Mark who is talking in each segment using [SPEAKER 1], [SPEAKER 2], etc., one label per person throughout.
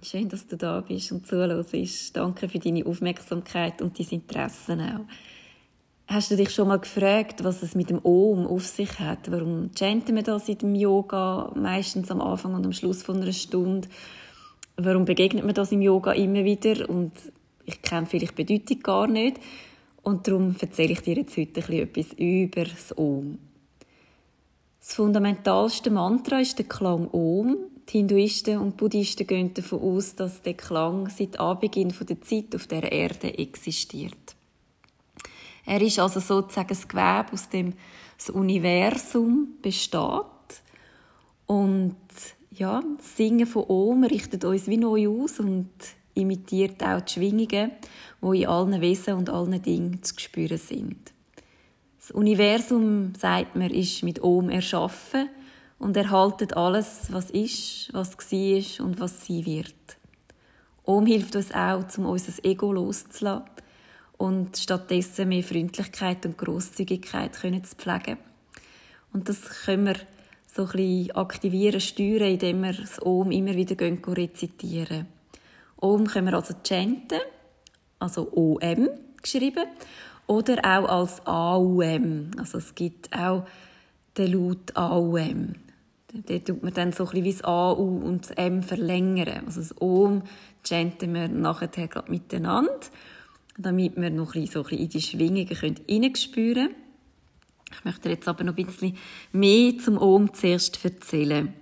[SPEAKER 1] Schön, dass du da bist und zuhörst. Danke für deine Aufmerksamkeit und dein Interesse auch. Hast du dich schon mal gefragt, was es mit dem Om auf sich hat? Warum chanten wir das in dem Yoga meistens am Anfang und am Schluss von einer Stunde? Warum begegnet man das im Yoga immer wieder? Und ich kenne vielleicht die Bedeutung gar nicht. Und darum erzähle ich dir jetzt heute etwas über das Om. Das fundamentalste Mantra ist der Klang Om. Die Hinduisten und Buddhisten gehen davon aus, dass der Klang seit Anbeginn der Zeit auf der Erde existiert. Er ist also sozusagen das Gewebe, aus dem das Universum besteht. Und ja, das Singen von Om richtet uns wie neu aus und imitiert auch die Schwingungen, die in allen Wesen und allen Dingen zu spüren sind. Das Universum, sagt man, ist mit Om erschaffen und erhaltet alles, was ist, was war und was sein wird. Om hilft uns auch, um unser Ego loszulassen und stattdessen mehr Freundlichkeit und Großzügigkeit zu pflegen. Und das können wir so ein bisschen aktivieren, steuern, indem wir das Om immer wieder rezitieren. Om können wir also chanten, also OM geschrieben, oder auch als AUM. Also es gibt auch den Laut AUM. Dort tut man dann so ein wie das AU und das M verlängern. Also das OM chanten wir nachher gerade miteinander, damit wir noch ein bisschen, so ein bisschen in die Schwingungen hineinspüren können. Ich möchte jetzt aber noch ein bisschen mehr zum OM zuerst erzählen.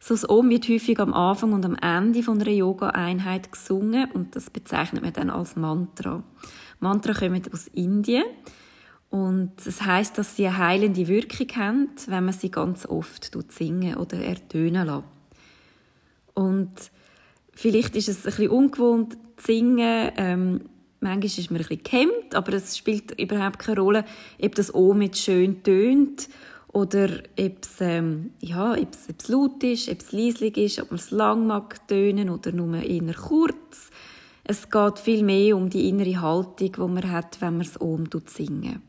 [SPEAKER 1] So das Om wird häufig am Anfang und am Ende von einer Yoga-Einheit gesungen und das bezeichnet man dann als Mantra. Mantra kommen aus Indien und es heißt, dass sie eine heilende Wirkung haben, wenn man sie ganz oft singen oder ertönen lässt. Und vielleicht ist es ein bisschen ungewohnt zu singen. Ähm, manchmal ist man ein bisschen gehemmt, aber es spielt überhaupt keine Rolle, ob das O mit schön tönt oder ob es, ähm, ja, ob es, ob es laut ist, ob es leislich ist, ob man es lang mag tönen oder nur eher kurz. Es geht viel mehr um die innere Haltung, die man hat, wenn man es Om singen.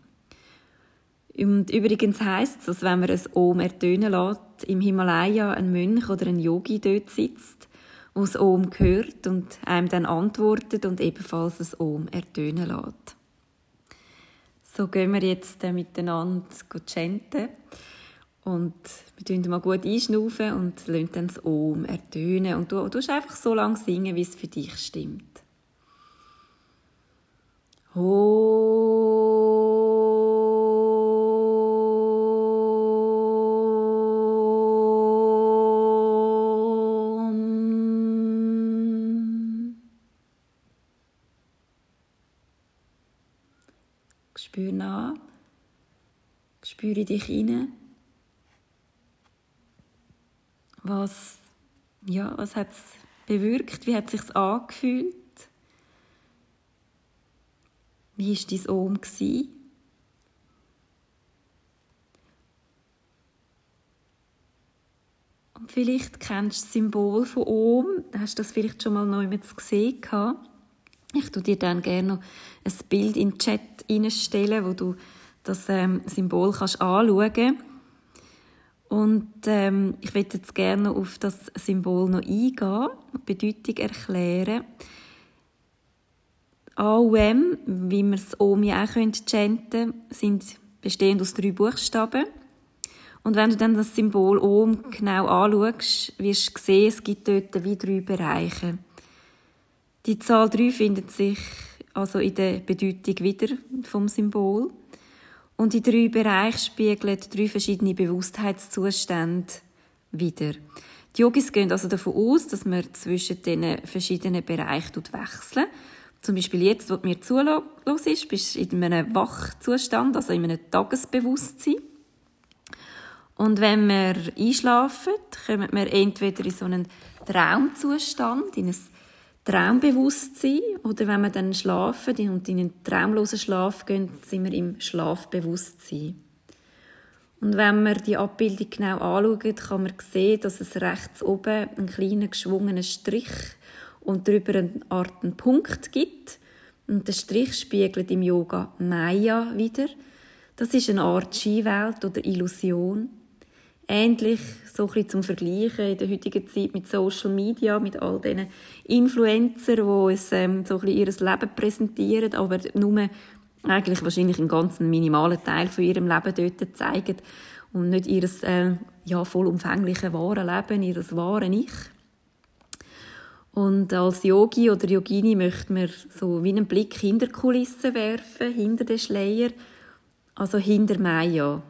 [SPEAKER 1] Und übrigens heisst es, dass wenn man es Om ertönen lässt, im Himalaya ein Mönch oder ein Yogi dort sitzt, wo das Om hört und einem dann antwortet und ebenfalls das Om ertönen lässt. So gehen wir jetzt äh, miteinander chanten. Und wir tun mal gut einschnaufen und lassen dann das Ohm ertönen. Und du tust einfach so lange singen, wie es für dich stimmt. Oh. Spür nach. Spüre dich hinein. Was, ja, was hat es bewirkt? Wie hat es sich angefühlt? Wie war dein Ohm? Und vielleicht kennst du das Symbol von Ohm. Hast du das vielleicht schon mal neu gesehen? Ich tue dir dann gerne noch ein Bild in den Chat reinstellen, wo du das ähm, Symbol kannst anschauen kannst. Und ähm, ich möchte jetzt gerne auf das Symbol noch eingehen, die Bedeutung erklären. AUM, wie wir es Omi auch chanten können, sind bestehend aus drei Buchstaben. Und wenn du dann das Symbol Om genau anschaust, wirst du sehen, es gibt dort wie drei Bereiche. Die Zahl 3 findet sich also in der Bedeutung wieder vom Symbol. Und die drei Bereiche spiegeln drei verschiedene Bewusstheitszustände wieder. Die Yogis gehen also davon aus, dass man zwischen diesen verschiedenen Bereichen wechseln. Zum Beispiel jetzt, wo mir zulos ist, bist du in einem Wachzustand, also in einem Tagesbewusstsein. Und wenn wir einschlafen, kommen wir entweder in so einen Traumzustand, in ein Traumbewusstsein oder wenn wir dann schlafen und in einen traumlosen Schlaf gehen, sind wir im Schlafbewusstsein. Und wenn wir die Abbildung genau anschauen, kann man sehen, dass es rechts oben einen kleinen geschwungenen Strich und darüber eine Art einen Punkt gibt. Und der Strich spiegelt im Yoga Maya wieder. Das ist eine Art Skiwelt oder Illusion. Ähnlich so ein bisschen zum Vergleichen in der heutigen Zeit mit Social Media, mit all diesen Influencer, die uns ähm, so ein bisschen ihr Leben präsentieren, aber nur eigentlich wahrscheinlich einen ganz minimalen Teil von ihrem Leben dort zeigen und nicht ihr äh, ja, vollumfängliche wahre Leben, ihr wahre Ich. Und als Yogi oder Yogini möchte man so wie einen Blick hinter Kulissen werfen, hinter den Schleier, also hinter Maya.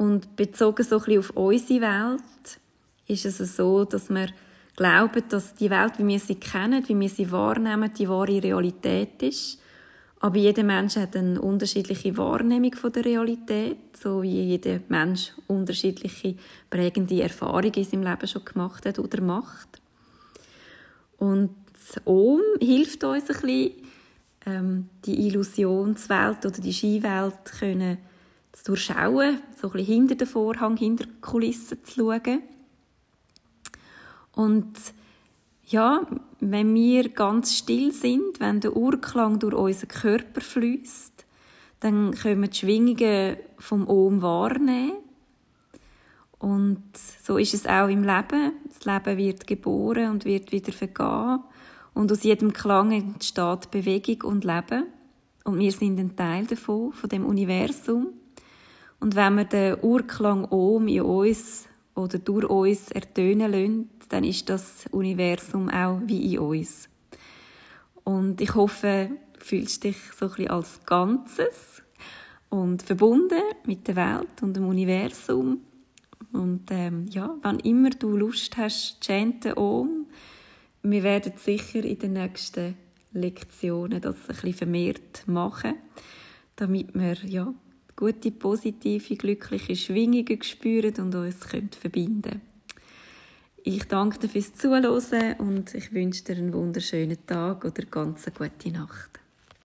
[SPEAKER 1] Und bezogen so ein bisschen auf unsere Welt ist es so, dass wir glauben, dass die Welt, wie wir sie kennen, wie wir sie wahrnehmen, die wahre Realität ist. Aber jeder Mensch hat eine unterschiedliche Wahrnehmung von der Realität, so wie jeder Mensch unterschiedliche prägende Erfahrungen in seinem Leben schon gemacht hat oder macht. Und Om hilft uns ein bisschen, ähm, die Illusionswelt oder die Skiwelt können zu durchschauen, so ein bisschen hinter den Vorhang, hinter die Kulissen zu schauen. Und ja, wenn wir ganz still sind, wenn der Urklang durch unseren Körper fließt, dann können wir die Schwingungen vom Ohm wahrnehmen. Und so ist es auch im Leben. Das Leben wird geboren und wird wieder vergehen. Und aus jedem Klang entsteht Bewegung und Leben. Und wir sind ein Teil davon, von dem Universum. Und wenn wir den Urklang Ohm in uns oder durch uns ertönen lassen, dann ist das Universum auch wie in uns. Und ich hoffe, du fühlst dich so ein bisschen als Ganzes und verbunden mit der Welt und dem Universum. Und ähm, ja, wann immer du Lust hast, chanten Om. Wir werden sicher in den nächsten Lektionen das ein bisschen vermehrt machen, damit wir ja, gute, positive, glückliche Schwingungen spüren und uns verbinden können. Ich danke dir fürs Zuhören und ich wünsche dir einen wunderschönen Tag oder ganz eine gute Nacht.